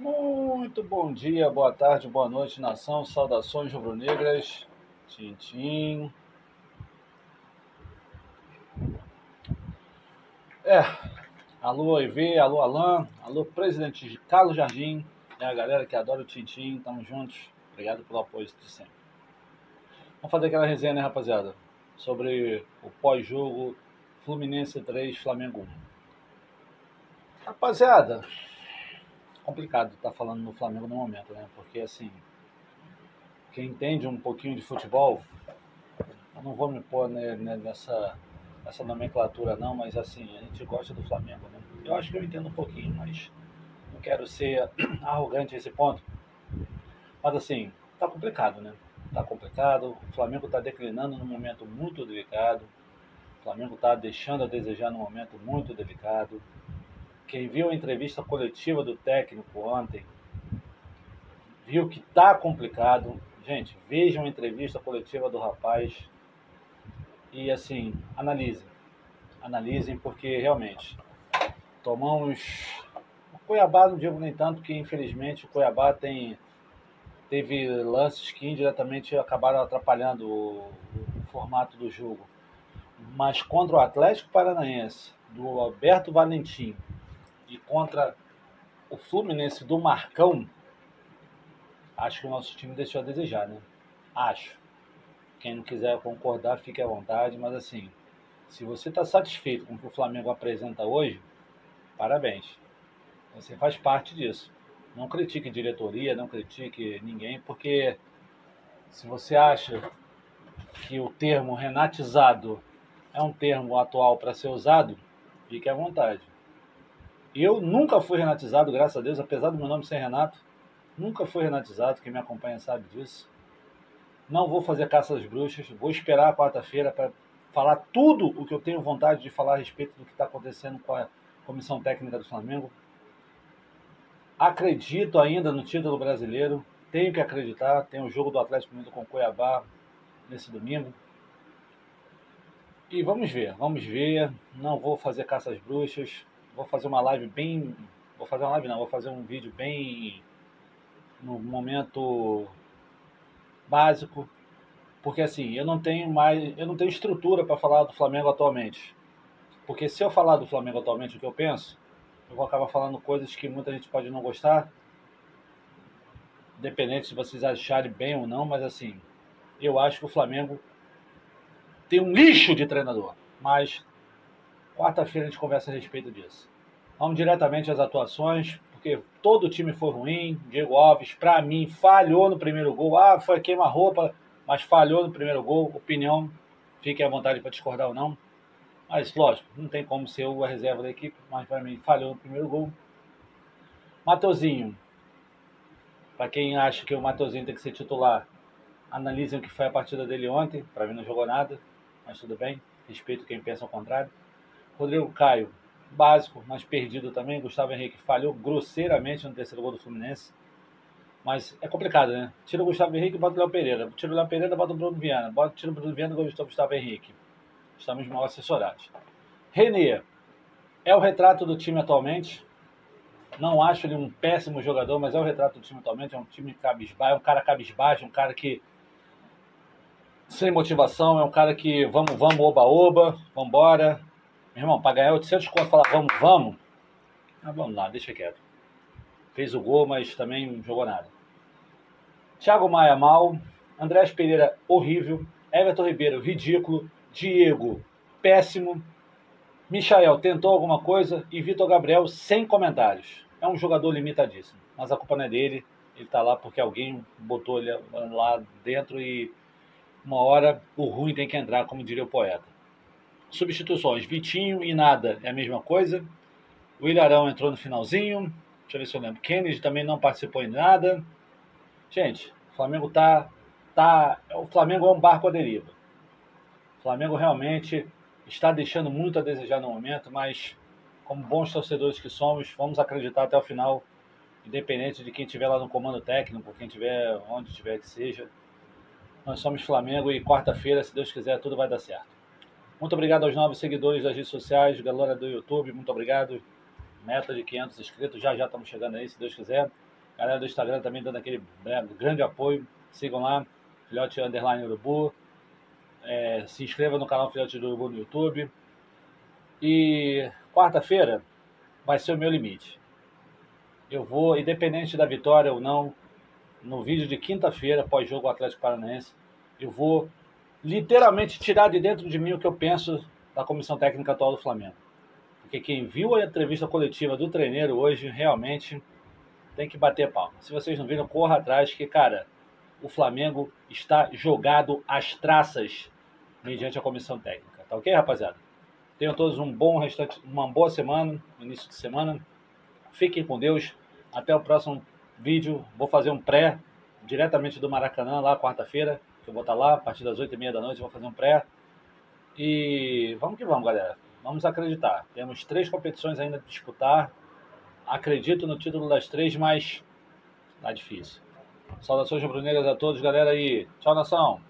Muito bom dia, boa tarde, boa noite, nação. Saudações rubro-negras. Tintim. É, alô EV, alô Alain, alô presidente Carlos Jardim e a galera que adora o Tintim. Tamo juntos. Obrigado pelo apoio de sempre. Vamos fazer aquela resenha, né, rapaziada? Sobre o pós-jogo Fluminense 3, Flamengo 1. Rapaziada, complicado estar falando no Flamengo no momento, né? Porque assim, quem entende um pouquinho de futebol, eu não vou me pôr né, nessa, nessa nomenclatura não, mas assim, a gente gosta do Flamengo, né? Eu acho que eu entendo um pouquinho, mas não quero ser arrogante a esse ponto. Mas assim, tá complicado, né? Tá complicado, o Flamengo está declinando num momento muito delicado, o Flamengo está deixando a desejar num momento muito delicado. Quem viu a entrevista coletiva do técnico ontem, viu que tá complicado. Gente, vejam a entrevista coletiva do rapaz e assim, analisem. Analisem porque realmente tomamos o Cuiabá, não digo nem tanto que infelizmente o Cuiabá tem teve lances que indiretamente acabaram atrapalhando o, o formato do jogo. Mas contra o Atlético Paranaense, do Alberto Valentim, e contra o Fluminense do Marcão, acho que o nosso time deixou a desejar, né? Acho. Quem não quiser concordar, fique à vontade, mas assim, se você está satisfeito com o que o Flamengo apresenta hoje, parabéns. Você faz parte disso. Não critique diretoria, não critique ninguém, porque se você acha que o termo renatizado é um termo atual para ser usado, fique à vontade. Eu nunca fui renatizado, graças a Deus, apesar do meu nome ser Renato. Nunca fui renatizado, quem me acompanha sabe disso. Não vou fazer caça às bruxas, vou esperar a quarta-feira para falar tudo o que eu tenho vontade de falar a respeito do que está acontecendo com a comissão técnica do Flamengo. Acredito ainda no título brasileiro, tenho que acreditar. Tem o jogo do Atlético Mineiro com o Cuiabá nesse domingo. E vamos ver, vamos ver. Não vou fazer caça às bruxas vou fazer uma live bem. Vou fazer uma live não, vou fazer um vídeo bem no momento básico. Porque assim, eu não tenho mais. Eu não tenho estrutura para falar do Flamengo atualmente. Porque se eu falar do Flamengo atualmente o que eu penso, eu vou acabar falando coisas que muita gente pode não gostar. Independente se vocês acharem bem ou não, mas assim, eu acho que o Flamengo tem um lixo de treinador. Mas Quarta-feira a gente conversa a respeito disso. Vamos diretamente às atuações, porque todo o time foi ruim. Diego Alves, para mim, falhou no primeiro gol. Ah, foi queima-roupa, mas falhou no primeiro gol. Opinião, fiquem à vontade para discordar ou não. Mas, lógico, não tem como ser a reserva da equipe, mas para mim falhou no primeiro gol. Mateuzinho, para quem acha que o Mateuzinho tem que ser titular, analisem o que foi a partida dele ontem. Para mim não jogou nada, mas tudo bem. Respeito quem pensa ao contrário. Rodrigo Caio, básico, mas perdido também. Gustavo Henrique falhou grosseiramente no terceiro gol do Fluminense. Mas é complicado, né? Tira o Gustavo Henrique bota o Léo Pereira. Tira o Léo Pereira bota o Bruno Viana. Bota, tira o Bruno Viana bota o Gustavo Henrique. Estamos mal assessorados. Renê é o retrato do time atualmente. Não acho ele um péssimo jogador, mas é o retrato do time atualmente. É um time cabisbaixo, é um cara cabisbaixo, um cara que sem motivação, é um cara que vamos, vamos, oba, oba, vambora, meu irmão, para ganhar 800 conto, falar vamos, vamos. Ah, vamos lá, deixa quieto. Fez o gol, mas também não jogou nada. Thiago Maia mal. Andrés Pereira horrível. Everton Ribeiro ridículo. Diego péssimo. Michael tentou alguma coisa e Vitor Gabriel sem comentários. É um jogador limitadíssimo. Mas a culpa não é dele. Ele tá lá porque alguém botou ele lá dentro e uma hora o ruim tem que entrar, como diria o poeta. Substituições: Vitinho e nada é a mesma coisa. O Ilharão entrou no finalzinho. Deixa eu ver se eu lembro. Kennedy também não participou em nada. Gente, o Flamengo tá. tá o Flamengo é um barco à deriva. O Flamengo realmente está deixando muito a desejar no momento, mas como bons torcedores que somos, vamos acreditar até o final, independente de quem estiver lá no comando técnico, quem estiver onde tiver que seja. Nós somos Flamengo e quarta-feira, se Deus quiser, tudo vai dar certo. Muito obrigado aos novos seguidores das redes sociais, galera do YouTube, muito obrigado. meta de 500 inscritos, já já estamos chegando aí, se Deus quiser. Galera do Instagram também dando aquele grande apoio, sigam lá, Filhote Underline Urubu. É, se inscreva no canal Filhote do Urubu no YouTube. E quarta-feira vai ser o meu limite. Eu vou, independente da vitória ou não, no vídeo de quinta-feira, pós-jogo Atlético Paranaense, eu vou literalmente tirar de dentro de mim o que eu penso da comissão técnica atual do Flamengo. Porque quem viu a entrevista coletiva do treineiro hoje realmente tem que bater palma. Se vocês não viram, corra atrás, que, cara, o Flamengo está jogado às traças mediante a comissão técnica. Tá ok, rapaziada? Tenham todos um bom restante, uma boa semana, início de semana. Fiquem com Deus. Até o próximo vídeo. Vou fazer um pré diretamente do Maracanã lá quarta-feira. Eu vou estar lá a partir das 8h30 da noite. Vou fazer um pré. E vamos que vamos, galera. Vamos acreditar. Temos três competições ainda a disputar. Acredito no título das três, mas tá difícil. Saudações rubro-negras a todos, galera. E tchau, nação.